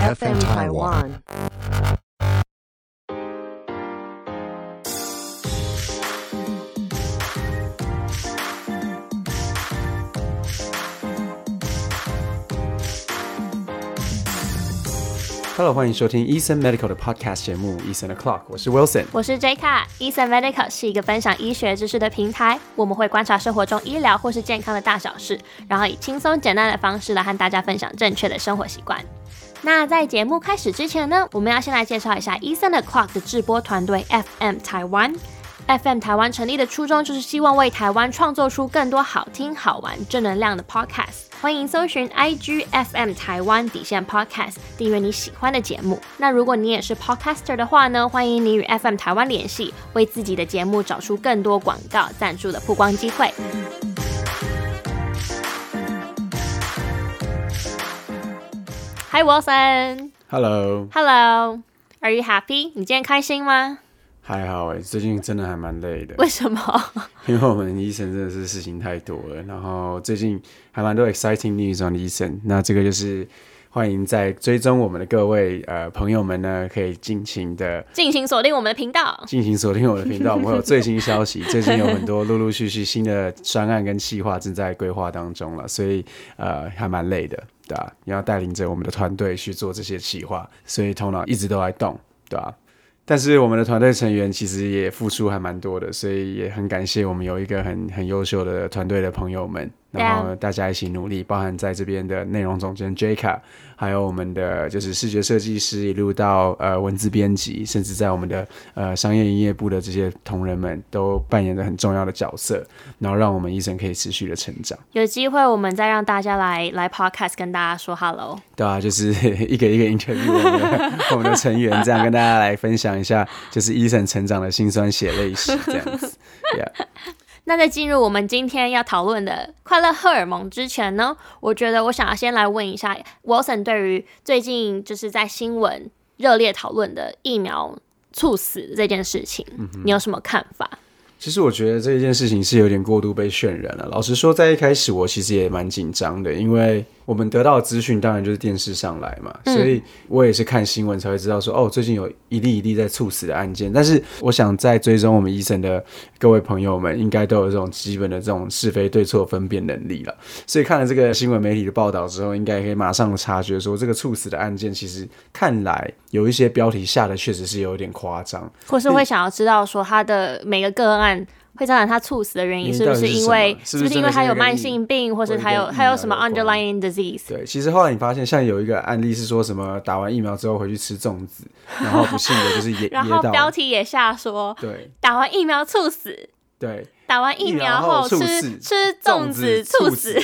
FM Taiwan. Hello，欢迎收听 Eason Medical 的 Podcast 节目 Eason the Clock，我是 Wilson。我是 J 卡，Eason Medical 是一个分享医学知识的平台。我们会观察生活中医疗或是健康的大小事，然后以轻松简单的方式来和大家分享正确的生活习惯。那在节目开始之前呢，我们要先来介绍一下 Eason the Clock 的制播团队 FM 台湾。FM 台湾成立的初衷就是希望为台湾创作出更多好听、好玩、正能量的 Podcast。欢迎搜寻 IG FM 台湾底线 Podcast，订阅你喜欢的节目。那如果你也是 Podcaster 的话呢，欢迎你与 FM 台湾联系，为自己的节目找出更多广告赞助的曝光机会。Hi Wilson。Hello，Hello。Are you happy？你今天开心吗？还好哎，最近真的还蛮累的，为什么？因为我们医生真的是事情太多了，然后最近还蛮多 exciting news on 医生。那这个就是欢迎在追踪我们的各位呃朋友们呢，可以尽情的尽情锁定我们的频道。尽情锁定我的频道，我们会有最新消息。最近有很多陆陆续续新的专案跟计划正在规划当中了，所以呃还蛮累的，对吧、你要带领着我们的团队去做这些企划，所以头脑一直都在动，对吧、但是我们的团队成员其实也付出还蛮多的，所以也很感谢我们有一个很很优秀的团队的朋友们，然后大家一起努力，包含在这边的内容总监 Jaka，还有我们的就是视觉设计师，一路到呃文字编辑，甚至在我们的呃商业营业部的这些同仁们，都扮演着很重要的角色，然后让我们医生可以持续的成长，有机会我们再让大家来来 podcast 跟大家说 hello。对啊，就是 一个一个 interview 我们的 我们的成员，这样跟大家来分享一下，就是医生成长的辛酸血泪史这样子，Yeah。那在进入我们今天要讨论的快乐荷尔蒙之前呢，我觉得我想要先来问一下 Wilson 对于最近就是在新闻热烈讨论的疫苗猝死这件事情，你有什么看法？其实我觉得这件事情是有点过度被渲染了。老实说，在一开始我其实也蛮紧张的，因为我们得到的资讯当然就是电视上来嘛，所以我也是看新闻才会知道说，哦，最近有一例一例在猝死的案件。但是我想在追踪我们医生的各位朋友们，应该都有这种基本的这种是非对错分辨能力了。所以看了这个新闻媒体的报道之后，应该可以马上察觉说，这个猝死的案件其实看来有一些标题下的确实是有点夸张。或是会想要知道说他的每个个案会造成他猝死的原因是不是因为是不是因为他有慢性病，或是他有他有什么 underlying disease？对，其实后来你发现，像有一个案例是说什么打完疫苗之后回去吃粽子，然后不幸的就是 噎然后。标题也下说对。打完疫苗猝死，对打完疫疫苗苗后吃死吃粽子猝死。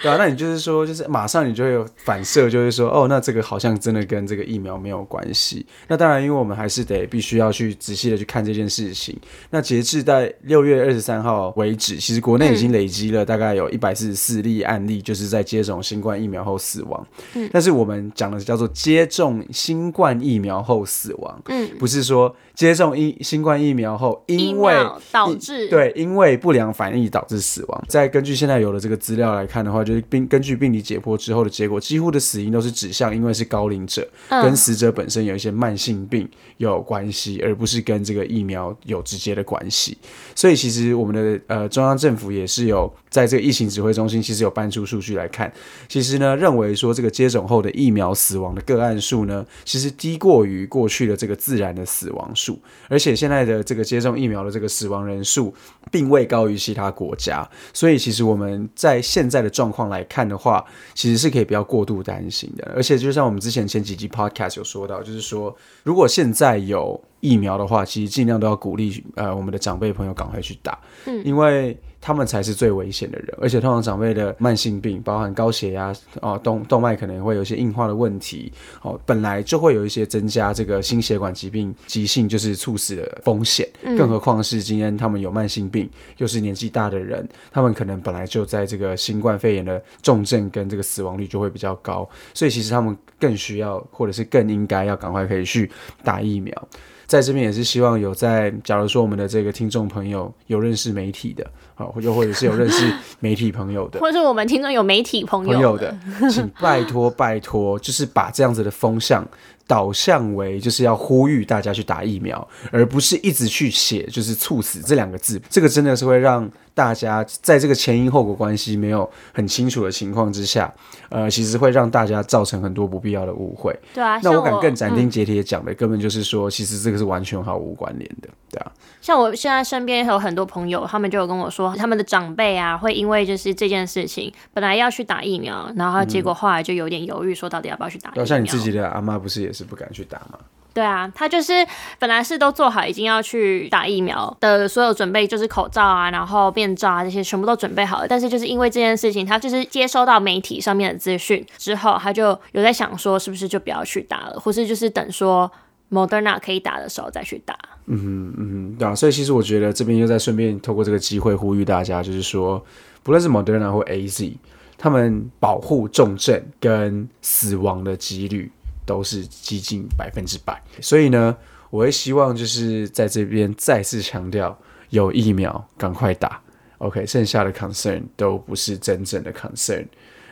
对啊，那你就是说，就是马上你就会有反射，就会说，哦，那这个好像真的跟这个疫苗没有关系。那当然，因为我们还是得必须要去仔细的去看这件事情。那截至在六月二十三号为止，其实国内已经累积了大概有一百四十四例案例，就是在接种新冠疫苗后死亡。嗯但是我们讲的是叫做接种新冠疫苗后死亡，嗯，不是说接种疫新冠疫苗后因为导致对，因为不良反应导致死亡。再根据现在有的这个资料来看的话，就是病根据病理解剖之后的结果，几乎的死因都是指向因为是高龄者，嗯跟死者本身有一些慢性病有关系，而不是跟这个疫苗有直接的关系。所以其实我们的呃中央政府也是有在这个疫情指挥中心，其实有搬出数据来看，其实呢认为说这个接种后的疫苗死亡的个案数呢，其实低过于过去的这个自然的死亡数，而且现在的这个接种疫苗的这个死亡人数并未高于其他国家，所以其实我们在现在的状况来看的话，其实是可以不要过度担心的。而且就像我们之前前几集 podcast 有说到，就是说如果现在有疫苗的话，其实尽量都要鼓励呃我们的长辈朋友赶快去打，嗯因为他们才是最危险的人，而且通常长辈的慢性病，包含高血压哦、动动脉可能会有一些硬化的问题哦，本来就会有一些增加这个心血管疾病急性就是猝死的风险，更何况是今天他们有慢性病，又是年纪大的人，他们可能本来就在这个新冠肺炎的重症跟这个死亡率就会比较高，所以其实他们更需要或者是更应该要赶快可以去打疫苗。在这边也是希望有在，假如说我们的这个听众朋友有认识媒体的好，又或者是有认识媒体朋友的。或者是我们听众有媒体朋友朋友的，请拜托拜托，就是把这样子的风向导向为就是要呼吁大家去打疫苗，而不是一直去写就是猝死这两个字。这个真的是会让大家在这个前因后果关系没有很清楚的情况之下，呃，其实会让大家造成很多不必要的误会。对啊，那我敢更斩钉嗯截铁地讲的，根本就是说，其实这个是完全毫无关联的，对啊。像我现在身边有很多朋友，他们就有跟我说，他们的长辈啊，会因为就是这件事情，本来要去打疫苗，然后结果后来就有点犹豫，说到底要不要去打疫苗。像你自己的阿妈不是也是不敢去打吗？对啊，他就是本来是都做好已经要去打疫苗的所有准备，就是口罩啊，然后面罩啊这些全部都准备好了。但是就是因为这件事情，他就是接收到媒体上面的资讯之后，他就有在想说，是不是就不要去打了，或是就是等说 Moderna 可以打的时候再去打。嗯嗯，对啊，所以其实我觉得这边又在顺便透过这个机会呼吁大家，就是说，不论是 Moderna 或 AZ，他们保护重症跟死亡的几率都是接近百分之百。所以呢，我会希望就是在这边再次强调，有疫苗赶快打。OK，剩下的 concern 都不是真正的 concern。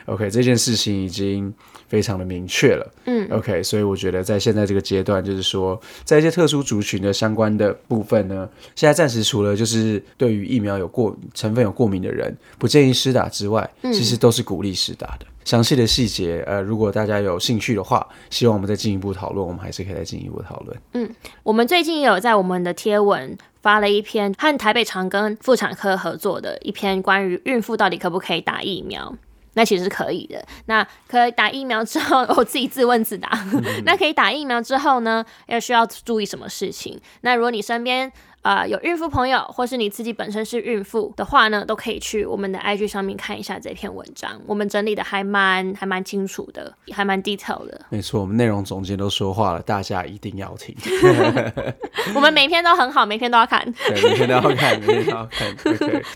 OK，这件事情已经非常的明确了。嗯，OK，所以我觉得在现在这个阶段，就是说，在一些特殊族群的相关的部分呢，现在暂时除了就是对于疫苗有过成分有过敏的人不建议施打之外，其实都是鼓励施打的。详细的细节，呃，如果大家有兴趣的话，希望我们再进一步讨论，我们还是可以再进一步讨论。嗯我们最近也有在我们的贴文发了一篇和台北长庚妇产科合作的一篇关于孕妇到底可不可以打疫苗。那其实是可以的。那可以打疫苗之后，我自己自问自答。那可以打疫苗之后呢，要需要注意什么事情？那如果你身边呃有孕妇朋友，或是你自己本身是孕妇的话呢，都可以去我们的 IG 上面看一下这篇文章。我们整理的还蛮还蛮清楚的，还蛮 detail 的。没错，我们内容总监都说话了，大家一定要听，我们每篇都很好，每篇都要看，对，每天都要看，每天都要看。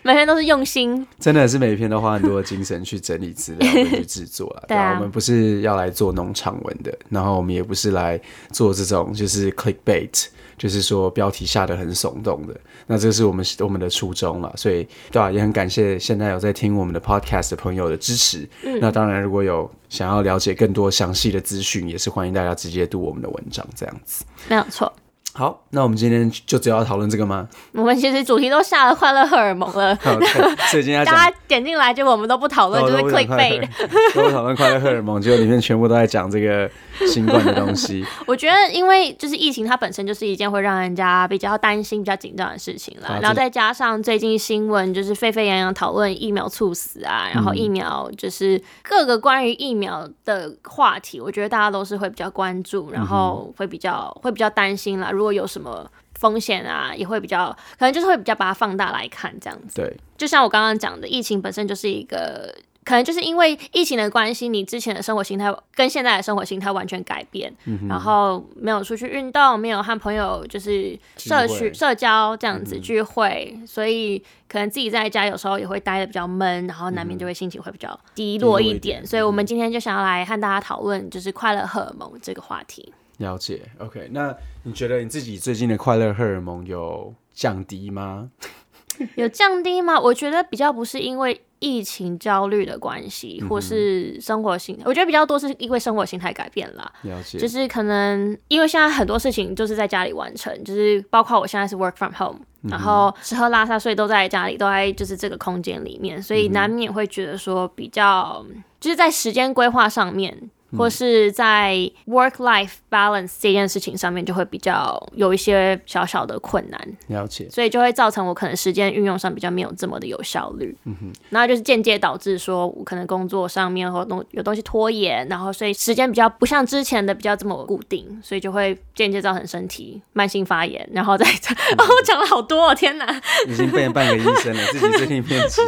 每篇都 是用心真的是每篇都花很多的精神去整理资料去制作了。对啊我们不是要来做农场文的，然后我们也不是来做这种就是 clickbait，就是说标题下的很耸动的。那这是我们我们的初衷了，所以对啊，也很感谢现在有在听我们的 podcast 的朋友的支持。那当然，如果有想要了解更多详细的资讯，也是欢迎大家直接读我们的文章这样子。没有错。好，那我们今天就只要讨论这个吗？我们其实主题都下了快乐荷尔蒙了，好对所以今天讲 大家点进来，结果我们都不讨论，就是哦都不讲 click 快乐 bait。都讨论快乐荷尔蒙，结果里面全部都在讲这个新冠的东西。我觉得，因为就是疫情，它本身就是一件会让人家比较担心、比较紧张的事情啦。啊然后再加上最近新闻就是沸沸扬扬讨论疫苗猝死啊，然后疫苗就是各个关于疫苗的话题，我觉得大家都是会比较关注，然后会比较会比较担心啦。如果有什么风险啊，也会比较可能就是会比较把它放大来看这样子。对，就像我刚刚讲的，疫情本身就是一个，可能就是因为疫情的关系，你之前的生活形态跟现在的生活形态完全改变，然后没有出去运动，没有和朋友就是社区社交这样子聚会，所以可能自己在家有时候也会待的比较闷，然后难免就会心情会比较低落一点。所以我们今天就想要来和大家讨论就是快乐荷尔蒙这个话题。了解。OK，那你觉得你自己最近的快乐荷尔蒙有降低吗？有降低吗？我觉得比较不是因为疫情焦虑的关系，或是生活形，我觉得比较多是因为生活形态改变了。了解，就是可能因为现在很多事情就是在家里完成，就是包括我现在是 work from home，、然后吃喝拉撒睡都在家里，都在就是这个空间里面，所以难免会觉得说比较就是在时间规划上面。或是在 work life balance 这件事情上面，就会比较有一些小小的困难。了解。所以就会造成我可能时间运用上比较没有这么的有效率，嗯哼，然后就是间接导致说我可能工作上面或东有东西拖延，然后所以时间比较不像之前的比较这么固定，所以就会间接造成身体慢性发炎，然后再 哦，我讲了好多哦，天哪，已经变半个医生了，自己最近变 急。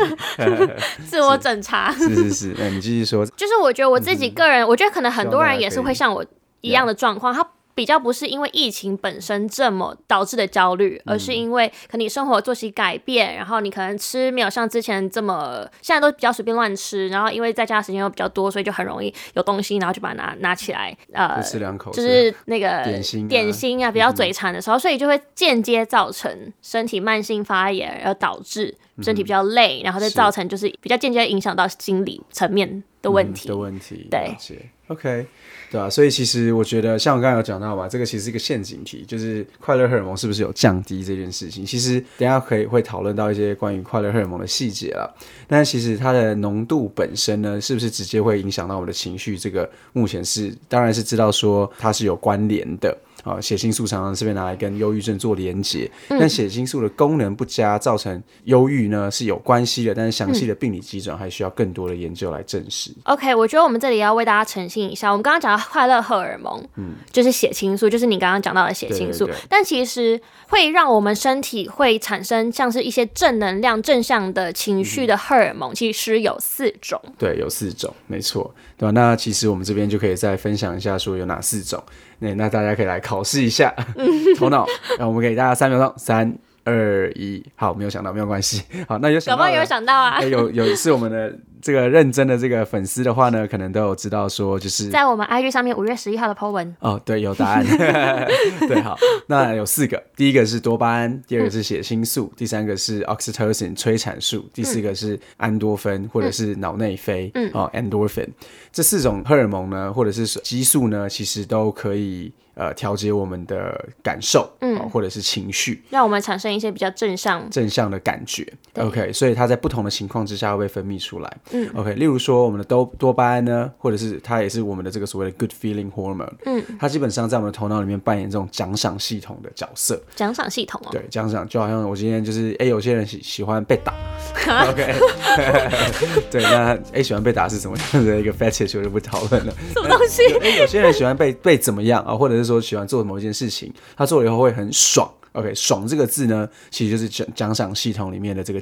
自我诊查，是是是，那你继续说。就是我觉得我自己个人，我觉得可能很多人也是会像我一样的状况，他。比较不是因为疫情本身这么导致的焦虑，而是因为可能你生活作息改变，然后你可能吃没有像之前这么，现在都比较随便乱吃，然后因为在家的时间又比较多，所以就很容易有东西，然后就把它拿拿起来，呃就，吃两口，就是那个点心啊点心啊，比较嘴馋的时候，所以就会间接造成身体慢性发炎，而导致身体比较累，然后再造成就是比较间接影响到心理层面的问题。嗯的问题。对，OK，对啊，所以其实我觉得，像我刚才有讲到嘛，这个其实是一个陷阱题，就是快乐荷尔蒙是不是有降低这件事情。其实等下可以会讨论到一些关于快乐荷尔蒙的细节了。但其实它的浓度本身呢，是不是直接会影响到我们的情绪？这个目前是当然是知道说它是有关联的。啊，血清素常常是被拿来跟忧郁症做连结，但血清素的功能不佳造成忧郁呢是有关系的，但是详细的病理基准还需要更多的研究来证实。OK，我觉得我们这里要为大家澄清一下，我们刚刚讲到快乐荷尔蒙，嗯，就是血清素，就是你刚刚讲到的血清素，但其实会让我们身体会产生像是一些正能量、正向的情绪的荷尔蒙，其实有四种。对，有四种，没错，对吧？那其实我们这边就可以再分享一下，说有哪四种。那那大家可以来考试一下头脑。那我们给大家三秒钟，三二一，好，没有想到，没有关系。好，那有想到的搞不好有想到啊欸，有有是我们的这个认真的这个粉丝的话呢，可能都有知道说，就是在我们 IG 上面五月十一号的 po 文，哦，对，有答案。对，好，那有四个，第一个是多巴胺，第二个是血清素，第三个是 oxytocin 催产素，第四个是安多芬或者是脑内啡，嗯，哦，endorphin。这四种荷尔蒙呢，或者是激素呢，其实都可以呃调节我们的感受，嗯、或者是情绪。让我们产生一些比较正向。正向的感觉。OK，所以它在不同的情况之下会被分泌出来。嗯，OK，例如说我们的多多巴胺呢，或者是它也是我们的这个所谓的 good feeling hormone。嗯，它基本上在我们的头脑里面扮演这种奖赏系统的角色。奖赏系统哦，对，奖赏就好像我今天就是，哎、有些人喜喜欢被打，OK，对，那哎、喜欢被打是什么样的一个 fetish 我就不讨论了。什么东西？哎、有些人喜欢被被怎么样啊，或者是说喜欢做某一件事情，他做了以后会很爽。OK，爽这个字呢，其实就是奖奖赏系统里面的这个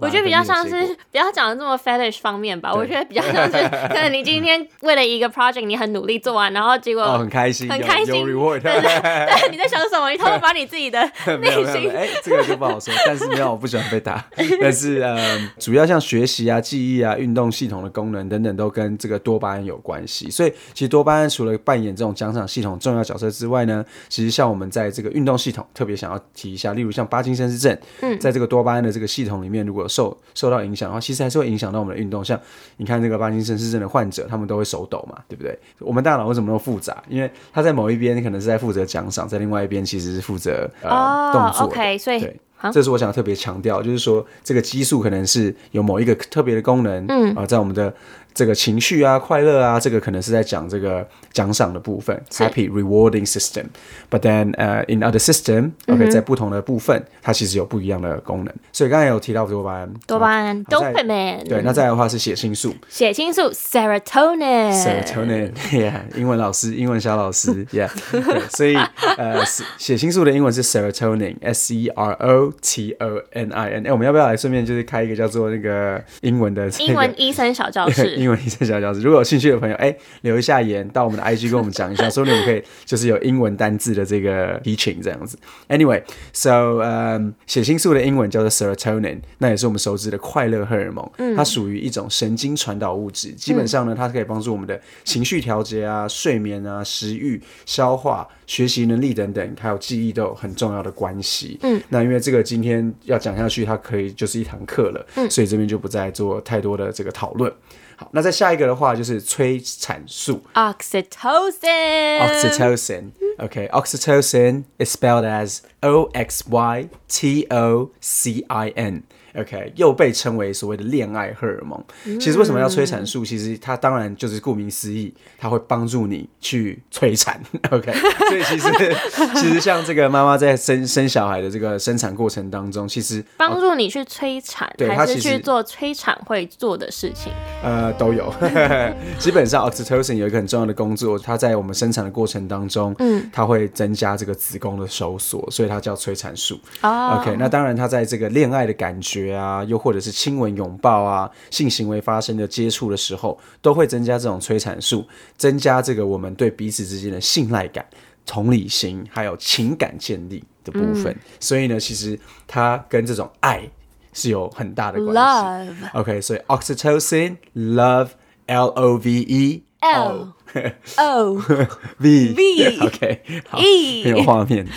我觉得比较像是不要讲的这么 fetish 方面吧，我觉得比较像是 可能你今天为了一个 project 你很努力做完，然后结果哦，很开心，很开心有 reward，对 对，你在想什么？你偷偷把你自己的 内心哎、这个就不好说。但是没有，我不喜欢被打。但是呃，主要像学习啊、记忆啊、运动系统的功能等等，都跟这个多巴胺有关系。所以其实多巴胺除了扮演这种奖赏系统重要角色之外呢，其实像我们在这个运动系统，特别想要提一下，例如像帕金森氏症，嗯，在这个多巴胺的这个系统里面，如果受受到影响的话，其实还是会影响到我们的运动。像你看这个帕金森氏症的患者，他们都会手抖嘛，对不对？我们大脑为什么那么复杂？因为他在某一边可能是在负责奖赏，在另外一边其实是负责呃、动哦作的。，OK，所以对好，这是我想特别强调，就是说这个激素可能是有某一个特别的功能，嗯啊、在我们的这个情绪啊、快乐啊，这个可能是在讲这个奖赏的部分，happy rewarding system。But then 呃、in other system，OK，、在不同的部分，它其实有不一样的功能。所以刚才有提到多巴胺，多巴胺 dopamine，对，那再来的话是血清素血清素 serotonin serotonin，yeah，英文老师，英文小老师，yeah，对，所以呃，血血清素的英文是 serotonin，s e r o t o n i n。哎，我们要不要来顺便就是开一个叫做那个英文的、这个、英文医生小教室。英文医生小教室，如果有兴趣的朋友，哎，留一下言到我们的 IG 跟我们讲一下，说不定我们可以就是有英文单字的这个 teaching 这样子。Anyway，so 嗯，血清素的英文叫做 serotonin，那也是我们熟知的快乐荷尔蒙，嗯它属于一种神经传导物质，基本上呢，它可以帮助我们的情绪调节啊、睡眠啊、食欲、消化、学习能力等等，还有记忆都有很重要的关系。嗯，那因为这个今天要讲下去，它可以就是一堂课了，嗯所以这边就不再做太多的这个讨论。好，那再下一个的话就是催产素 Oxytocin。 （oxytocin）。OK，oxytocin、is spelled as O X Y T O C I N。 OK，又被称为所谓的恋爱荷尔蒙。其实为什么要催产素？其实它当然就是顾名思义，它会帮助你去催产。OK，所以其实 其实像这个妈妈在生生小孩的这个生产过程当中，其实 帮助你去催产，还是去做催产会做的事情？呃，都有。基本上，oxytocin 有一个很重要的工作，它在我们生产的过程当中，嗯，它会增加这个子宫的收缩，所以它叫催产素。哦 OK，那当然，它在这个恋爱的感觉啊，又或者是亲吻、拥抱啊，性行为发生的接触的时候，都会增加这种催产素，增加这个我们对彼此之间的信赖感、同理心，还有情感建立的部分。所以呢，其实它跟这种爱是有很大的关系。Love OK，所以 oxytocin love L O V E L O V V OK 好，E 很有画面。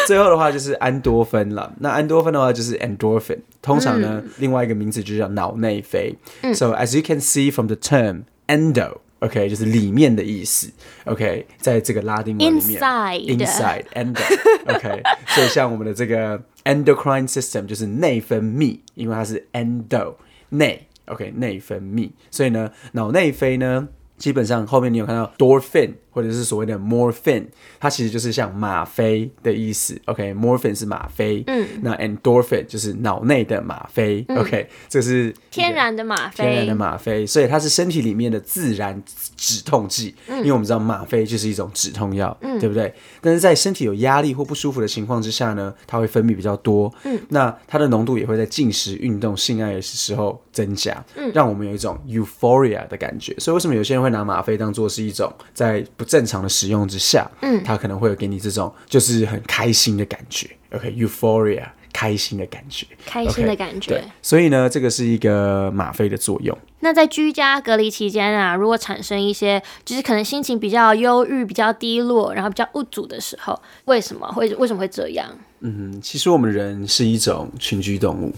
最后的话就是安多芬了。那安多芬的话就是 endorphin，通常呢、另外一个名字就叫脑内啡。So as you can see from the term endo。OK，就是里面的意思。OK，在这个拉丁文里面 Inside inside endo。OK，所以像我们的这个 endocrine system 就是内分泌，因为它是 endo 内。OK，内分泌，所以呢，脑内啡呢， 基本上后面你有看到 dorphin 或者是所谓的 morphine，它其实就是像吗啡的意思。OK，morphine、是吗啡，嗯，那 endorphin 就是脑内的吗啡。OK，这是天然的吗啡天然的，吗啡，所以它是身体里面的自然止痛剂。嗯因为我们知道吗啡就是一种止痛药，嗯对不对？但是在身体有压力或不舒服的情况之下呢，它会分泌比较多。嗯那它的浓度也会在进食、运动、性爱的时候增加，嗯让我们有一种 euphoria 的感觉。所以为什么有些人会拿吗啡当做是一种在不正常的使用之下，嗯，它可能会有给你这种就是很开心的感觉。OK，euphoria、开心的感觉。开心的感觉。对，所以呢，这个是一个吗啡的作用。那在居家隔离期间啊，如果产生一些就是可能心情比较忧郁、比较低落，然后比较无助的时候，为什么会为什么会这样？嗯，其实我们人是一种群居动物。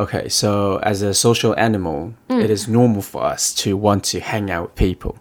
Okay, so as a social animal, it is normal for us to want to hang out with people.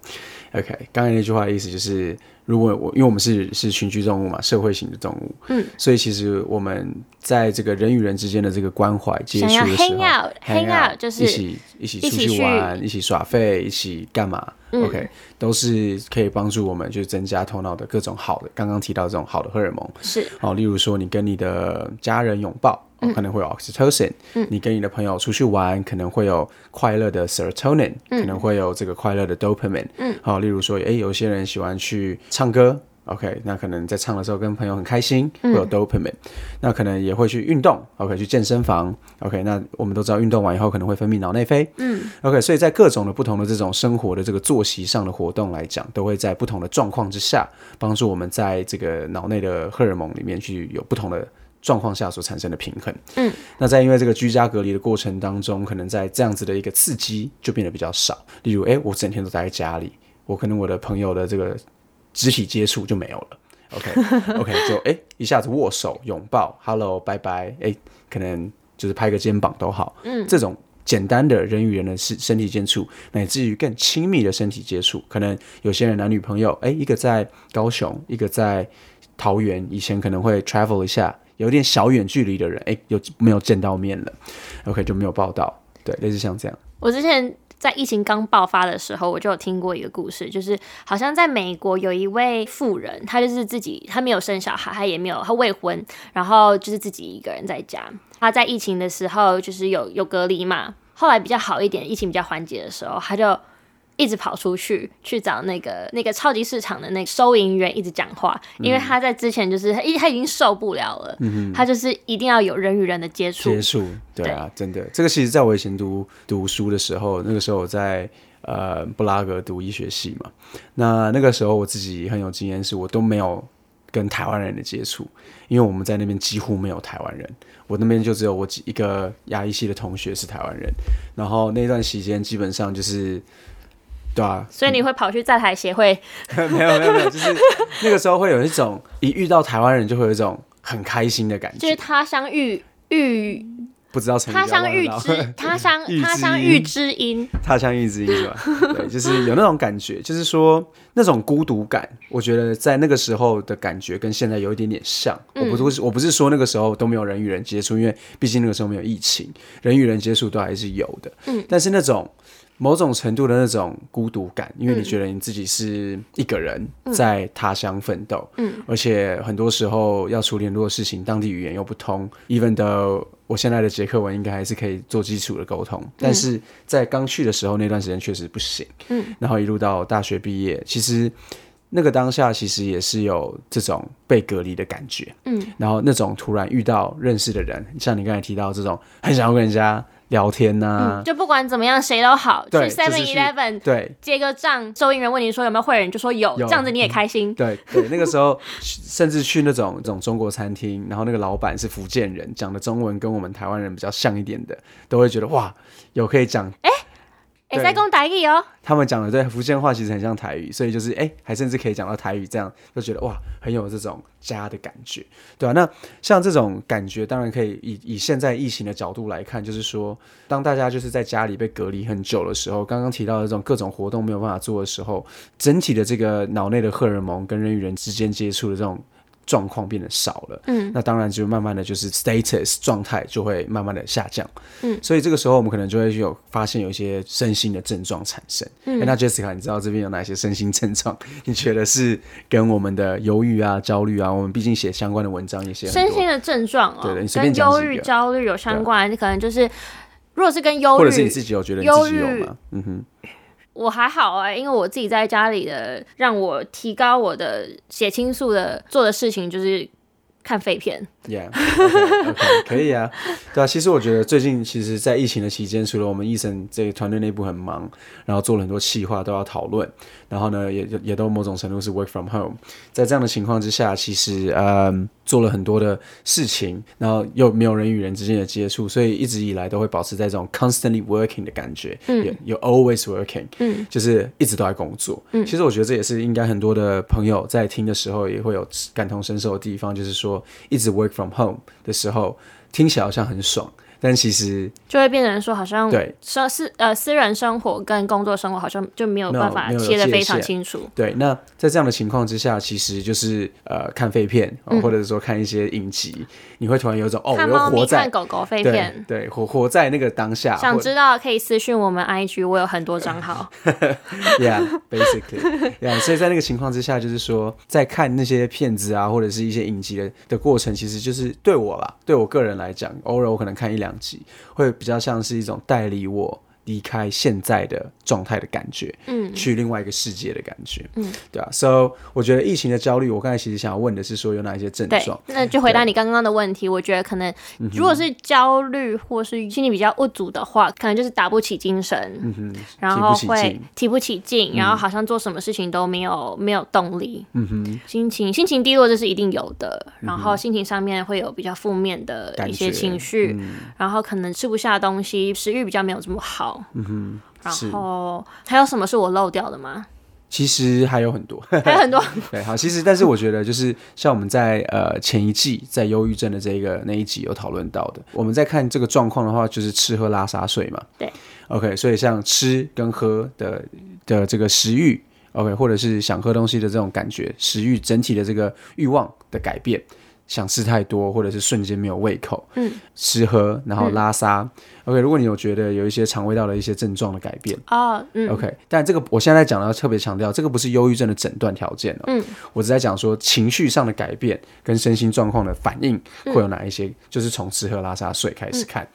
OK，刚才那句话的意思就是，如果我因为我们是是群居动物嘛，社会型的动物，嗯，所以其实我们在这个人与人之间的这个关怀接触的时候 hang out- hang out，就是一起一起出去去玩，一起耍废，一起干嘛、o k 都是可以帮助我们就是增加头脑的各种好的，刚刚提到这种好的荷尔蒙，是。哦，例如说你跟你的家人拥抱，哦、可能会有 oxytocin；、你跟你的朋友出去玩，可能会有快乐的 serotonin，、可能会有这个快乐的 dopamine。嗯，好、例如说，诶，有些人喜欢去唱歌。OK，那可能在唱的时候跟朋友很开心，会有 dopamine。那可能也会去运动，OK，去健身房，OK。那我们都知道，运动完以后可能会分泌脑内啡，嗯，OK。所以在各种的不同的这种生活的这个作息上的活动来讲，都会在不同的状况之下，帮助我们在这个脑内的荷尔蒙里面去有不同的状况下所产生的平衡。嗯，那在因为这个居家隔离的过程当中，可能在这样子的一个刺激就变得比较少。例如，诶，我整天都待在家里，我可能我的朋友的这个肢体接触就没有了。OK OK，就诶一下子握手、拥抱，Hello，拜拜，诶，可能就是拍个肩膀都好。嗯，这种简单的人与人的身身体接触，乃至于更亲密的身体接触，可能有些人男女朋友，诶，一个在高雄，一个在桃园，以前可能会 travel 一下，有点小远距离的人，诶，有没有见到面了？OK，就没有报道，对，类似像这样。我之前在疫情刚爆发的时候，我就有听过一个故事，就是好像在美国有一位妇人，她就是自己，她没有生小孩，她也没有，她未婚，然后就是自己一个人在家。她在疫情的时候就是有有隔离嘛，后来比较好一点，疫情比较缓解的时候，她就。一直跑出去去找那个那个超级市场的那个收银员，一直讲话，因为他在之前就是他一他已经受不了了，他就是一定要有人与人的接触，接触，对啊，真的，这个其实在我以前读读书的时候，那个时候我在呃布拉格读医学系嘛，那那个时候我自己很有经验，是我都没有跟台湾人的接触，因为我们在那边几乎没有台湾人，我那边就只有我几一个牙医系的同学是台湾人，然后那段时间基本上就是。对啊，所以你会跑去在台协会，没有没有没有，就是那个时候会有一种一遇到台湾人就会有一种很开心的感觉就是，他乡遇遇不知道他叫乡遇知他乡他乡遇知 音，他乡遇知音是吧？对，就是有那种感觉，就是说那种孤独感，我觉得在那个时候的感觉跟现在有一点点像。我不是我不是说那个时候都没有人与人接触，因为毕竟那个时候没有疫情，人与人接触都还是有的。嗯，但是那种。某种程度的那种孤独感，因为你觉得你自己是一个人在他乡奋斗，嗯，而且很多时候要处理很多的事情，当地语言又不通，even though 我现在的捷克文应该还是可以做基础的沟通，但是在刚去的时候那段时间确实不行，嗯，然后一路到大学毕业，其实那个当下其实也是有这种被隔离的感觉，嗯，然后那种突然遇到认识的人，像你刚才提到这种很想要跟人家聊天呐、就不管怎么样谁都好，去 Seven Eleven 对，结个账，收银员问你说有没有会员，就说有，有这样子你也开心。对对，那个时候甚至去那种这种中国餐厅，然后那个老板是福建人，讲的中文跟我们台湾人比较像一点的，都会觉得哇，有可以讲哎、在讲台语哦，他们讲的对福建话其实很像台语，所以就是哎、还甚至可以讲到台语，这样就觉得哇，很有这种家的感觉，对啊，那像这种感觉，当然可以以以现在疫情的角度来看，就是说，当大家就是在家里被隔离很久的时候，刚刚提到的这种各种活动没有办法做的时候，整体的这个脑内的荷尔蒙跟人与人之间接触的这种。状况变得少了，嗯，那当然就慢慢的就是 status 状态就会慢慢的下降，嗯，所以这个时候我们可能就会有发现有一些身心的症状产生。嗯，那 Jessica，你知道这边有哪些身心症状？你觉得是跟我们的忧郁啊、焦虑啊，我们毕竟写相关的文章也写，身心的症状哦，跟忧郁、焦虑有相关，可能就是如果是跟忧或者是你，自己有觉得你自己有忧郁吗？嗯哼，我还好哎、因为我自己在家里的让我提高我的血清素的做的事情就是看废片，yeah ok、可以啊，对啊。其实我觉得最近其实，在疫情的期间，除了我们医生这个团队内部很忙，然后做了很多企划都要讨论，然后呢，也也都某种程度是 work from home。在这样的情况之下，其实嗯做了很多的事情，然后又没有人与人之间的接触，所以一直以来都会保持在这种 constantly working 的感觉，嗯，有有 always working，嗯，就是一直都在工作。嗯，其实我觉得这也是应该很多的朋友在听的时候也会有感同身受的地方，就是说一直 work from home 的时候，听起来好像很爽，但其实就会变成说好像对生私呃私人生活跟工作生活好像就没有办法切得非常清楚。对，那在这样的情况之下，其实就是呃看废片、哦嗯或者是说看一些影集，你会突然有一种哦，我又看猫咪、活在看狗狗废片，对活活在那个当下，想知道可以私讯我们 IG，我有很多账号。Yeah，basically，Yeah，所以在那个情况之下，就是说，在看那些片子啊，或者是一些影集的的过程，其实就是对我啦，对我个人来讲，偶尔我可能看一两会比较像是一种代理我离开现在的状态的感觉，嗯，去另外一个世界的感觉，嗯，对啊，So 我觉得疫情的焦虑，我刚才其实想要问的是说有哪一些症对状，，那就回答你刚刚的问题。我觉得可能如果是焦虑或是心理比较不足的话，可能就是打不起精神，嗯哼然后会提不起劲。提不起劲，然后好像做什么事情都没有没有动力，嗯哼，心情心情低落这是一定有的，然后心情上面会有比较负面的一些情绪，然后可能吃不下东西，食欲比较没有这么好，嗯哼，然后还有什么是我漏掉的吗？其实还有很多，还有很多，对，好，其实但是我觉得就是像我们在呃前一季在忧郁症的这个那一集有讨论到的，我们在看这个状况的话，就是吃喝拉撒睡嘛。对，OK，所以像吃跟喝的的这个食欲，OK，或者是想喝东西的这种感觉，食欲整体的这个欲望的改变。想吃太多，或者是瞬间没有胃口，嗯，吃喝，然后拉撒、o k 如果你有觉得有一些肠胃道的一些症状的改变，哦，嗯。OK，但这个我现在讲的要特别强调，这个不是忧郁症的诊断条件哦。嗯，我只在讲说情绪上的改变跟身心状况的反应会有哪一些，就是从吃喝拉撒睡开始看。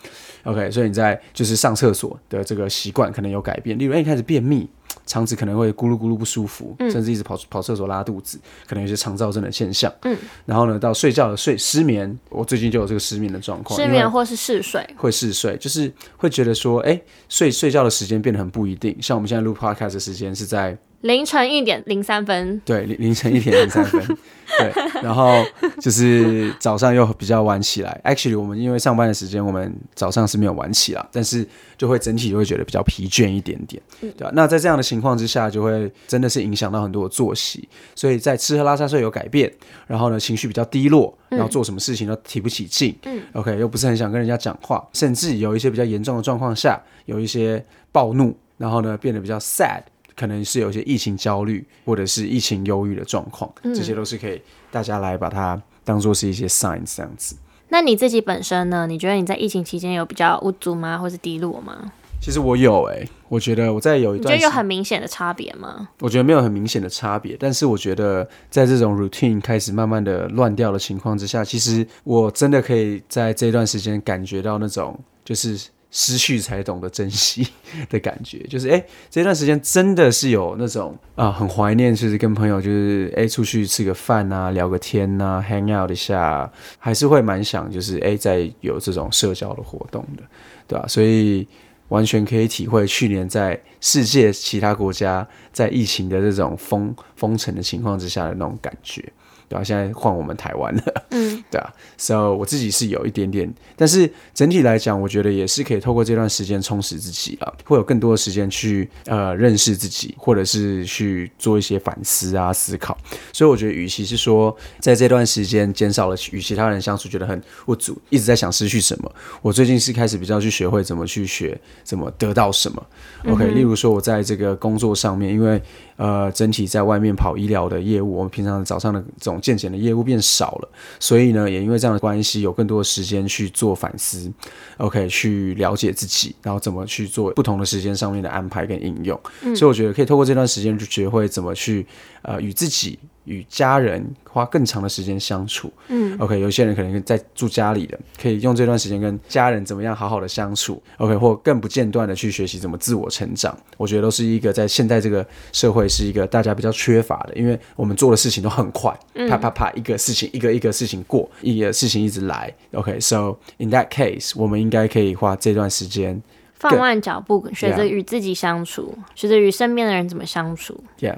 OK，所以你在就是上厕所的这个习惯可能有改变，例如哎你开始便秘，肠子可能会咕噜咕噜不舒服，甚至一直跑跑厕所拉肚子，可能有些肠燥症的现象。嗯，然后呢，到睡觉的睡失眠，我最近就有这个失眠的状况，失眠或是嗜睡，会嗜睡，就是会觉得说，哎、睡睡觉的时间变得很不一定。像我们现在录 podcast 的时间是在凌晨一点零三分，对凌凌晨一点零三分，对，然后就是早上又比较晚起来。Actually，我们因为上班的时间，我们早上是没有晚起啦，但是就会整体就会觉得比较疲倦一点点，对吧、那在这样的情况之下，就会真的是影响到很多的作息，所以在吃喝拉撒睡有改变，然后呢情绪比较低落，然后做什么事情都提不起劲，嗯，OK，又不是很想跟人家讲话，甚至有一些比较严重的状况下，有一些暴怒，然后呢变得比较 sad。可能是有一些疫情焦虑或者是疫情忧郁的状况，这些都是可以大家来把它当做是一些 signs 这样子。那你自己本身呢？你觉得你在疫情期间有比较无助吗，或是低落吗？其实我有诶、我觉得我在有一段时你觉得有很明显的差别吗？我觉得没有很明显的差别，但是我觉得在这种 routine 开始慢慢的乱掉的情况之下，其实我真的可以在这段时间感觉到那种就是失去才懂得珍惜 的感觉，就是哎、诶这段时间真的是有那种啊很怀念，就是跟朋友就是哎、诶出去吃个饭啊，聊个天呐、h a n g out 一下，还是会蛮想就是哎、诶在有这种社交的活动的，对吧、所以。完全可以体会去年在世界其他国家在疫情的这种封封城的情况之下的那种感觉。对啊、现在换我们台湾了，嗯，对啊，so 我自己是有一点点，但是整体来讲，我觉得也是可以透过这段时间充实自己了，会有更多的时间去呃认识自己，或者是去做一些反思啊思考。所以我觉得，与其是说在这段时间减少了与其他人相处，觉得很不足，一直在想失去什么，我最近是开始比较去学会怎么去学，怎么得到什么。OK，、例如说我在这个工作上面，因为呃整体在外面跑医疗的业务，我们平常早上的这种健检的业务变少了，所以呢，也因为这样的关系，有更多的时间去做反思，OK，去了解自己，然后怎么去做不同的时间上面的安排跟应用。所以我觉得可以透过这段时间去学会怎么去呃与自己。与家人花更长的时间相处，嗯，OK，有些人可能在住家里的，可以用这段时间跟家人怎么样好好的相处，OK，或更不间断的去学习怎么自我成长。我觉得都是一个在现在这个社会是一个大家比较缺乏的，因为我们做的事情都很快，啪啪啪，一个事情一个一个事情过，一个事情一直来，OK，so、in that case，我们应该可以花这段时间放慢脚步，学着与自己相处，学着与身边的人怎么相处。，Yeah。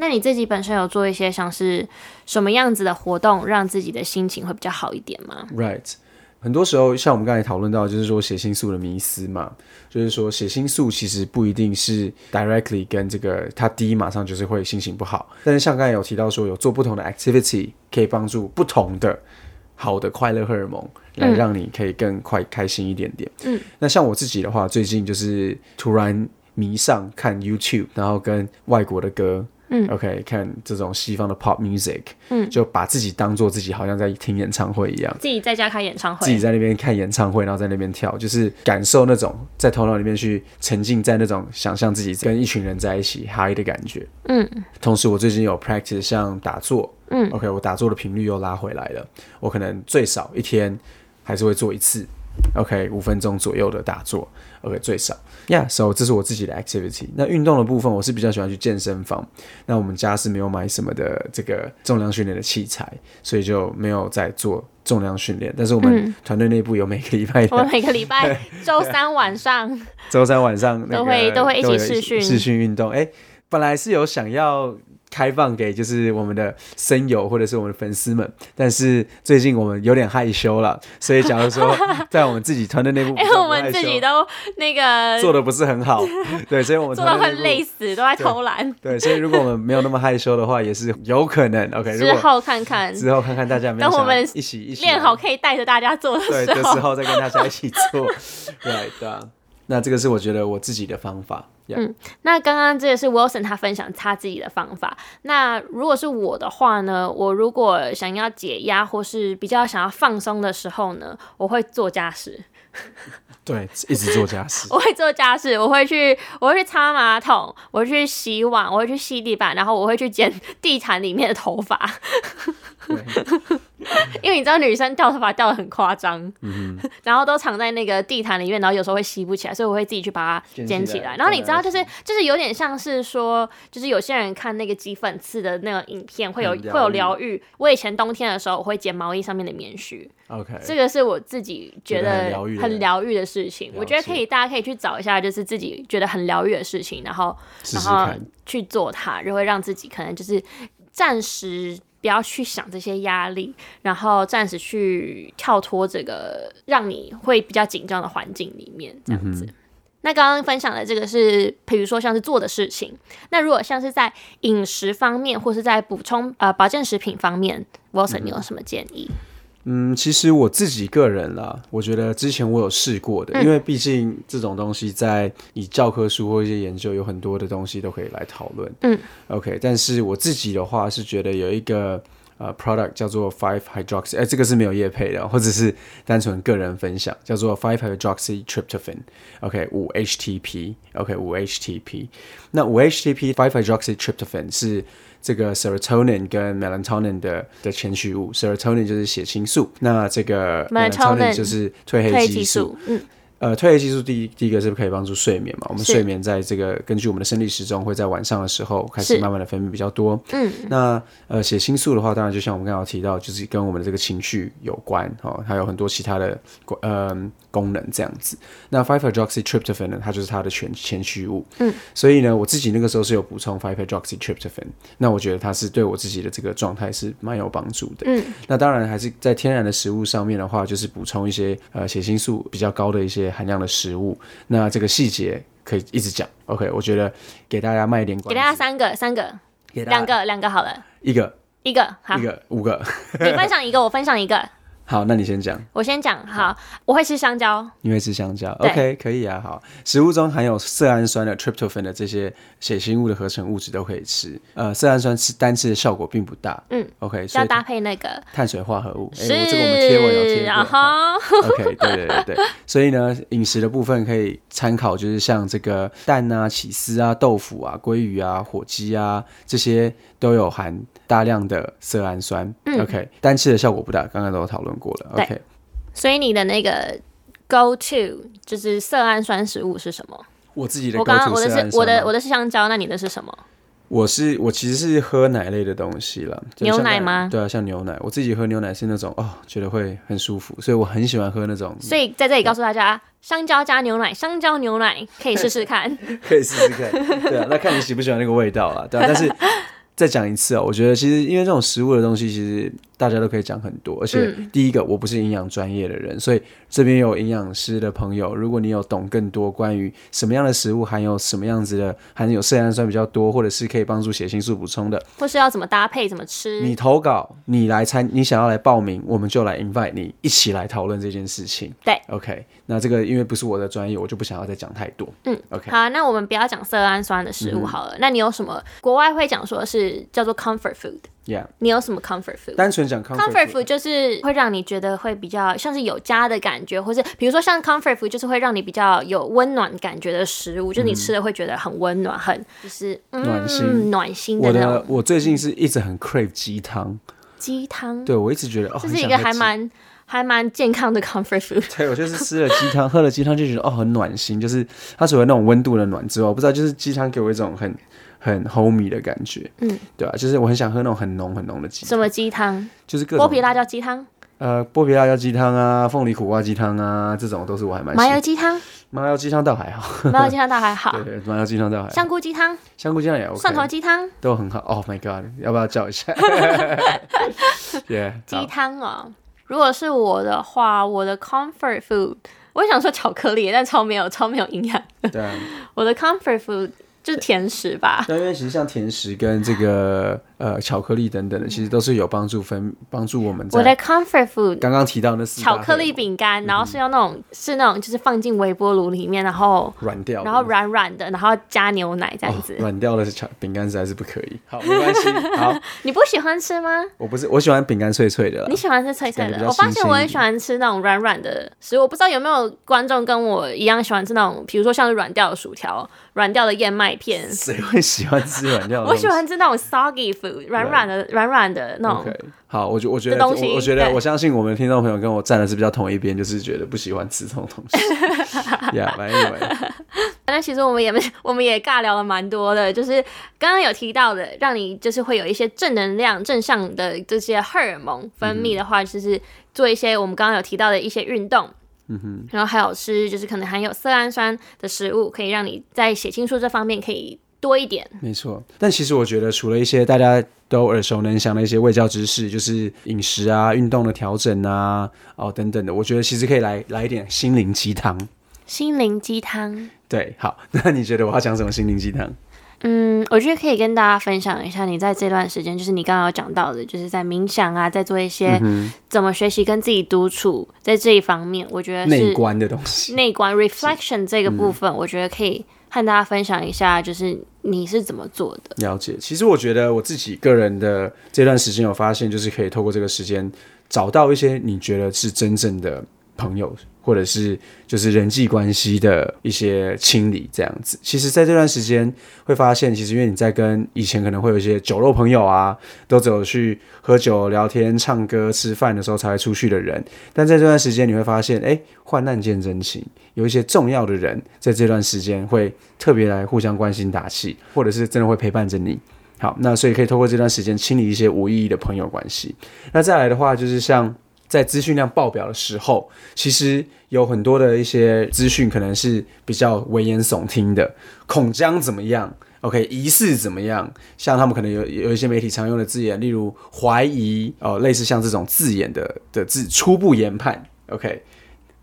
那你自己本身有做一些像是什么样子的活动，让自己的心情会比较好一点吗？Right，很多时候像我们刚才讨论到，就是说血清素的迷思嘛，就是说血清素其实不一定是 directly 跟这个它低马上就是会心情不好，但是像刚才有提到说有做不同的 activity 可以帮助不同的好的快乐荷尔蒙来让你可以更快开心一点点。嗯，那像我自己的话，最近就是突然迷上看 YouTube，然后跟外国的歌。嗯，OK，看这种西方的 pop music，嗯，就把自己当做自己好像在听演唱会一样，自己在家开演唱会。自己，在那边看演唱会，然后在那边跳，就是感受那种在头脑里面去沉浸在那种想象自己跟一群人在一起嗨的感觉。嗯，同时我最近有 practice 像打坐，嗯，OK，我打坐的频率又拉回来了，我可能最少一天还是会做一次，OK，五分钟左右的打坐，OK，最少。Yeah，so 这是我自己的 activity。那运动的部分，我是比较喜欢去健身房。那我们家是没有买什么的这个重量训练的器材，所以就没有在做重量训练。但是我们团队内部有每个礼拜的我每个礼拜 周三晚上，周三晚上、那个、都会都会一起试训试训运动。哎、本来是有想要开放给就是我们的声友或者是我们的粉丝们，但是最近我们有点害羞了，所以假如说在我们自己团队内部比因为我们自己都那个做的不是很好，对，所以我们做到快团队内部累死，都在偷懒。对，所以如果我们没有那么害羞的话，也是有可能。OK，之后看看之后看看大家有没有等我们一起一起练好，可以带着大家做的对的时时候，再跟大家一起做，对对啊。那这个是我觉得我自己的方法。Yeah. 那刚刚这个是 Wilson 他分享他自己的方法。那如果是我的话呢，我如果想要解压或是比较想要放松的时候呢，我会做家事。对，一直做家事。我会做家事，我会去，我会去擦马桶，我会去洗碗，我会去吸地板，然后我会去剪 地毯里面的头发，因为你知道女生掉头发掉的很夸张，然后都藏在那个地毯里面，然后有时候会吸不起来，所以我会自己去把它 捡起来。然后你知道，就是就是有点像是说，就是有些人看那个挤粉刺的那个影片会有会有疗愈。我以前冬天的时候，我会剪毛衣上面的棉絮，OK，这个是我自己觉觉得很疗愈的事情。了我觉得可以，大家可以去找一下，就是自己觉得很疗愈的事情，然后然后。去做它，就会让自己可能就是暂时不要去想这些压力，然后暂时去跳脱这个让你会比较紧张的环境里面，这样嗯子。那刚刚分享的这个是，比如说像是做的事情。那如果像是在饮食方面，或是在补充呃保健食品方面，Wilson 你有什么建议？嗯，其实我自己个人啦，我觉得之前我有试过的，因为毕竟这种东西在以教科书或一些研究，有很多的东西都可以来讨论。嗯，OK，但是我自己的话是觉得有一个呃 product 叫做 Five Hydroxy，哎，这个是没有业配的，或者是单纯个人分享，叫做 Five Hydroxy Tryptophan，OK，五 HTP，OK，五 HTP。那五 HTP Five Hydroxy Tryptophan 是这个 serotonin 跟 melatonin 的的前驱物，serotonin 就是血清素，那这个 Melatonin 就是褪黑激素。嗯，呃，褪黑激素第一第一个是可以帮助睡眠嘛，我们睡眠在这个根据我们的生理时钟会在晚上的时候开始慢慢的分泌比较多。嗯，那呃血清素的话，当然就像我们刚刚提到，就是跟我们的这个情绪有关哦，还有很多其他的呃功能这样子。那 five hydroxytryptophan 呢，它就是它的前前驱物。嗯，所以呢，我自己那个时候是有补充 five hydroxytryptophan，那我觉得它是对我自己的这个状态是蛮有帮助的。嗯，那当然还是在天然的食物上面的话，就是补充一些呃血清素比较高的一些含量的食物。那这个细节可以一直讲。OK，我觉得给大家卖一点关，给大家三个，三个，给两个，两个好了，一个一个好一，个五个。你分享一个，我分享一个，好，那你先讲。我先讲。好，我会吃香蕉，你会吃香蕉对？OK，可以啊。好，食物中含有色氨酸的 tryptophan 的这些血清物的合成物质都可以吃。呃，色氨酸吃单吃的效果并不大。嗯，OK，所以要搭配那个碳水化合物。哎、是，我这个我们贴文有贴然过。OK，对对对对，所以呢，饮食的部分可以参考，就是像这个蛋啊、起司啊、豆腐啊、鲑鱼啊、火鸡啊，这些都有含大量的色氨酸。嗯 OK，单吃的效果不大，刚刚都有讨论过了。OK，所以你的那个 go to 就是色氨酸食物是什么？我自己的我刚刚我的是我的我的是香蕉，那你的是什么？我是我其实是喝奶类的东西了，牛奶吗对啊，像牛奶，我自己喝牛奶是那种哦，觉得会很舒服，所以我很喜欢喝那种，所以在这里告诉大家，香蕉加牛奶，香蕉牛奶可以试试看。可以试试看。对啊，那看你喜不喜欢那个味道啊，对啊。但是再讲一次啊、我觉得其实因为这种食物的东西，其实大家都可以讲很多，而且嗯第一个我不是营养专业的人，所以这边有营养师的朋友，如果你有懂更多关于什么样的食物含有什么样子的含有色氨酸比较多，或者是可以帮助血清素补充的，或是要怎么搭配，怎么吃。你投稿，你来参，你想要来报名，我们就来 invite 你一起来讨论这件事情。对，OK，那这个因为不是我的专业，我就不想要再讲太多。嗯，OK，好，那我们不要讲色氨酸的食物好了。那你有什么国外会讲说是叫做 comfort food？Yeah，你有什么 comfort food？单纯讲 comfort food 就是会让你觉得会比较像是有家的感觉，或是比如说像 comfort food 就是会让你比较有温暖感觉的食物，就是你吃了会觉得很温暖，很就是、嗯、暖心。暖心我的我最近是一直很 crave 鸡汤，鸡汤。对我一直觉得哦，这是一个还蛮还蛮健康的 comfort food。对我就是吃了鸡汤，喝了鸡汤就觉得哦很暖心，就是它除了那种温度的暖之外，我不知道就是鸡汤给我一种很很 homey 的感觉，嗯，对啊，就是我很想喝那种很浓很浓的鸡，什么鸡汤？就是各种剥皮辣椒鸡汤、呃剥皮辣椒鸡汤啊，凤梨苦瓜鸡汤啊，这种都是我还蛮喜麻油鸡汤、麻油鸡汤倒还好，麻油鸡汤倒还好。对，对，麻油鸡汤倒还好，香菇鸡汤、香菇鸡汤也 OK，蒜头鸡汤、都很好。Oh my god，要不要叫一下？Yeah，鸡好汤哦。如果是我的话，我的 comfort food，我想说巧克力，但超没有超没有营养。对啊，我的 comfort food 就甜食吧。对，因为其实像甜食跟这个呃巧克力等等的，其实都是有帮助分帮助我们我的 comfort food 刚刚提到那是巧克力饼干，然后是用那种是那种就是放进微波炉里面，然后软掉，然后软软的，然后加牛奶这样子哦。软掉的巧饼干实在是不可以。好，没关系。好，你不喜欢吃吗？我不是我喜欢饼干脆脆的你。喜欢吃脆脆的，我发现我很喜欢吃那种软软的食物。我不知道有没有观众跟我一样喜欢吃那种，比如说像是软掉的薯条、软掉的燕麦片。谁会喜欢吃软掉的 我？喜欢吃那种 soggy food，软软的、软软的那种。好，我觉我觉得我我觉得我相信我们的听众朋友跟我站的是比较同一边，就是觉得不喜欢吃这种东西。yeah，反正 anyway，那其实我们也没，我们也尬聊了蛮多的，就是刚刚有提到的，让你就是会有一些正能量、正向的这些荷尔蒙分泌的话，就是做一些我们刚刚有提到的一些运动。嗯哼，然后还有吃就是可能含有色氨酸的食物，可以让你在血清素这方面可以多一点。没错。但其实我觉得，除了一些大家都耳熟能详的一些卫教知识，就是饮食啊、运动的调整啊、哦等等的，我觉得其实可以来来一点心灵鸡汤。心灵鸡汤，对，好，那你觉得我要讲什么心灵鸡汤？嗯，我觉得可以跟大家分享一下，你在这段时间，就是你刚刚有讲到的，就是在冥想啊，在做一些怎么学习跟自己独处，在这一方面，我觉得是内观的东西。内观 reflection 这个部分，我觉得可以和大家分享一下，就是你是怎么做的。了解，其实我觉得我自己个人的这段时间有发现，就是可以透过这个时间找到一些你觉得是真正的朋友，或者是就是人际关系的一些清理这样子。其实，在这段时间会发现，其实因为你在跟以前可能会有一些酒肉朋友啊，都只有去喝酒、聊天、唱歌、吃饭的时候才会出去的人，但在这段时间你会发现，哎，患难见真情，有一些重要的人在这段时间会特别来互相关心打气，或者是真的会陪伴着你。好，那所以可以透过这段时间清理一些无意义的朋友关系。那再来的话，就是像在资讯量爆表的时候，其实有很多的一些资讯可能是比较危言耸听的，恐将怎么样？OK，疑似怎么样？像他们可能有有一些媒体常用的字眼，例如怀疑哦，类似像这种字眼的的字初步研判，OK，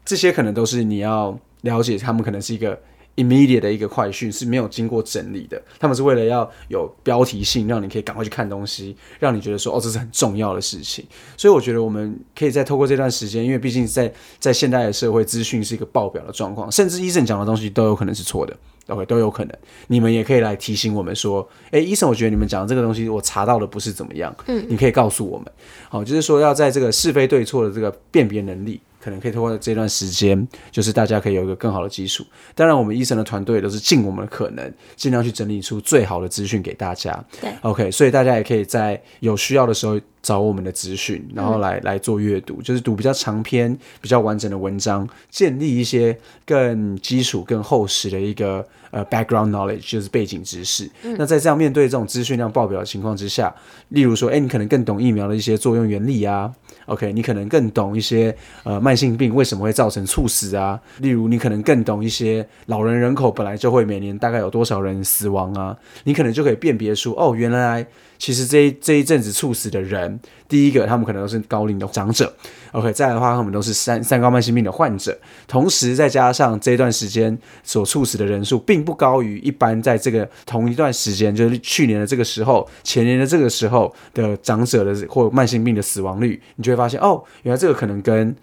这些可能都是你要了解，他们可能是一个。Immediate 的一个快讯是没有经过整理的，他们是为了要有标题性，让你可以赶快去看东西，让你觉得说哦这是很重要的事情。所以我觉得我们可以再透过这段时间，因为毕竟在在现代的社会，资讯是一个爆表的状况，甚至医生讲的东西都有可能是错的，OK 都有可能。你们也可以来提醒我们说，诶，医生，我觉得你们讲的这个东西我查到的不是怎么样，嗯，你可以告诉我们，好，就是说要在这个是非对错的这个辨别能力。可能可以通过这段时间，就是大家可以有一个更好的基础。当然，我们医生的团队都是尽我们的可能，尽量去整理出最好的资讯给大家。对，OK，所以大家也可以在有需要的时候找我们的资讯，然后来来做阅读，就是读比较长篇、比较完整的文章，建立一些更基础、更厚实的一个呃 background knowledge，就是背景知识。那在这样面对这种资讯量爆表的情况之下，例如说，哎，你可能更懂疫苗的一些作用原理啊。OK，你可能更懂一些呃慢性病为什么会造成猝死啊？例如，你可能更懂一些老人人口本来就会每年大概有多少人死亡啊？你可能就可以辨别出哦，原来。其实这一这一阵子猝死的人，第一个他们可能都是高龄的长者，OK，再来的话他们都是三三高慢性病的患者，同时再加上这段时间所猝死的人数并不高于一般在这个同一段时间，就是去年的这个时候、前年的这个时候的长者的或慢性病的死亡率，你就会发现哦，原来这个可能跟。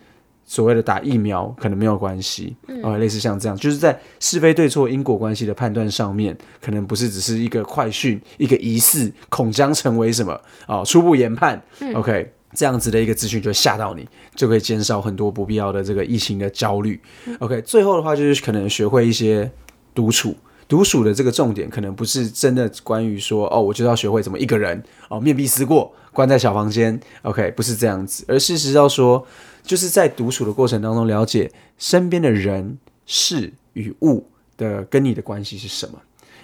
所谓的打疫苗可能没有关系，呃，类似像这样，就是在是非对错因果关系的判断上面，可能不是只是一个快讯，一个疑似恐将成为什么啊，初步研判，OK，这样子的一个资讯就会吓到你，就可以减少很多不必要的这个疫情的焦虑，OK，最后的话就是可能学会一些独处，独处的这个重点可能不是真的关于说哦，我就要学会怎么一个人哦面壁思过，关在小房间，OK，不是这样子，而事实上说。就是在独处的过程当中，了解身边的人事与物的跟你的关系是什么。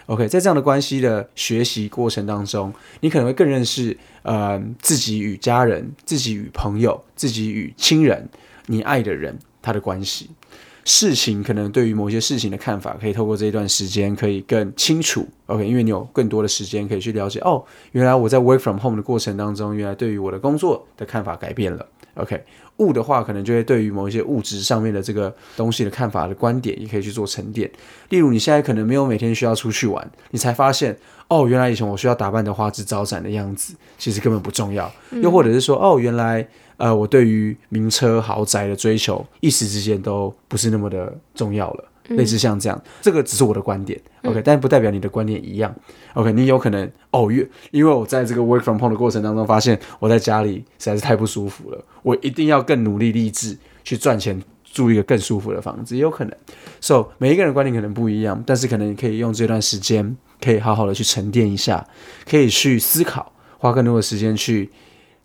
OK，在这样的关系的学习过程当中，你可能会更认识呃自己与家人、自己与朋友、自己与亲人、你爱的人他的关系。事情可能对于某些事情的看法，可以透过这一段时间可以更清楚。OK，因为你有更多的时间可以去了解哦，原来我在 work from home 的过程当中，原来对于我的工作的看法改变了。OK。物的话，可能就会对于某一些物质上面的这个东西的看法的观点，也可以去做沉淀。例如，你现在可能没有每天需要出去玩，你才发现，哦，原来以前我需要打扮的花枝招展的样子，其实根本不重要。又或者是说，哦，原来，呃，我对于名车豪宅的追求，一时之间都不是那么的重要了。类似像这样，这个只是我的观点，OK，但不代表你的观点一样，OK，你有可能哦，因因为我在这个 work from home 的过程当中，发现我在家里实在是太不舒服了，我一定要更努力励志去赚钱，住一个更舒服的房子，也有可能。So 每一个人观点可能不一样，但是可能你可以用这段时间，可以好好的去沉淀一下，可以去思考，花更多的时间去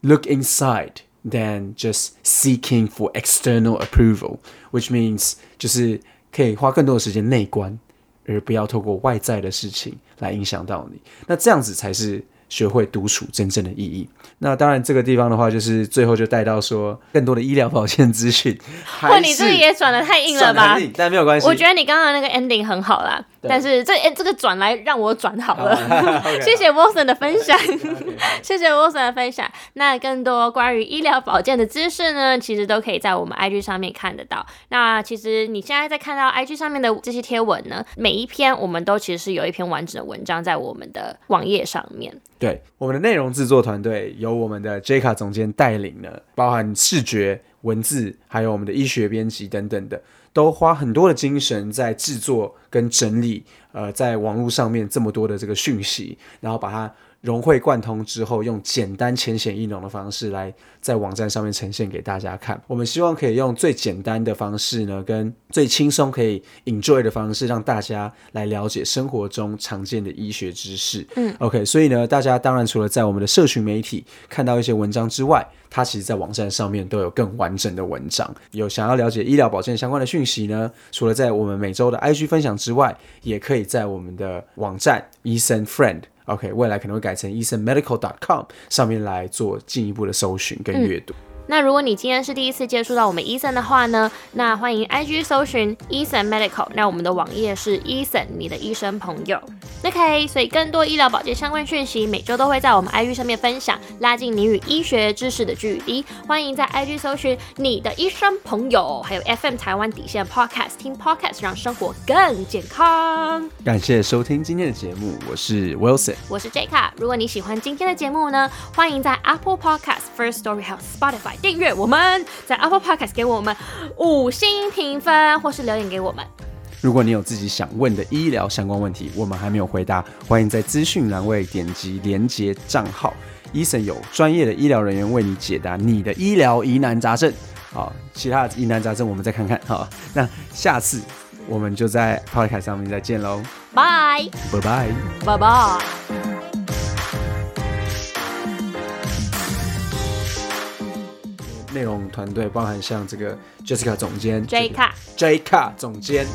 look inside than just seeking for external approval，which means 就是。可以花更多的时间内观，而不要透过外在的事情来影响到你。那这样子才是学会独处真正的意义。那当然，这个地方的话，就是最后就带到说更多的医疗保健资讯。哇，你这个也转的太硬了吧？但没有关系。我觉得你刚刚那个 ending 很好啦。但是这哎，这个转来让我转好了，谢谢 Wilson 的分享，谢谢 Wilson 的分享。那更多关于医疗保健的知识呢，其实都可以在我们 IG 上面看得到。那其实你现在在看到 IG 上面的这些贴文呢，每一篇我们都其实是有一篇完整的文章在我们的网页上面。对，我们的内容制作团队由我们的 J 卡总监带领呢，包含视觉、文字，还有我们的医学编辑等等的。都花很多的精神在制作跟整理，呃，在网络上面这么多的这个讯息，然后把它。融会贯通之后，用简单浅显易懂的方式来在网站上面呈现给大家看。我们希望可以用最简单的方式呢，跟最轻松可以 enjoy 的方式，让大家来了解生活中常见的医学知识。嗯，OK，所以呢，大家当然除了在我们的社群媒体看到一些文章之外，它其实在网站上面都有更完整的文章。有想要了解医疗保健相关的讯息呢，除了在我们每周的 IG 分享之外，也可以在我们的网站医生 Friend。OK，未来可能会改成医生 medical dot com 上面来做进一步的搜寻跟阅读。那如果你今天是第一次接触到我们医生的话呢，那欢迎 IG 搜寻医生 Medical，那我们的网页是医生你的医生朋友。OK，所以更多医疗保健相关讯息，每周都会在我们 IG 上面分享，拉近你与医学知识的距离。欢迎在 IG 搜寻你的医生朋友，还有 FM 台湾底线 Podcast，听 Podcast 让生活更健康。感谢收听今天的节目，我是 Wilson，我是 J 卡。如果你喜欢今天的节目呢，欢迎在 Apple Podcast、First Story 还有 Spotify 订阅我们，在 Apple Podcast 给我们五星评分，或是留言给我们。如果你有自己想问的医疗相关问题，我们还没有回答，欢迎在资讯栏位点击连接账号，医生有专业的医疗人员为你解答你的医疗疑难杂症。好，其他的疑难杂症我们再看看。好，那下次我们就在 Podcast 上面再见喽，拜拜拜，拜拜。内容团队包含像这个 Jessica 总监 J 卡。J 卡总监。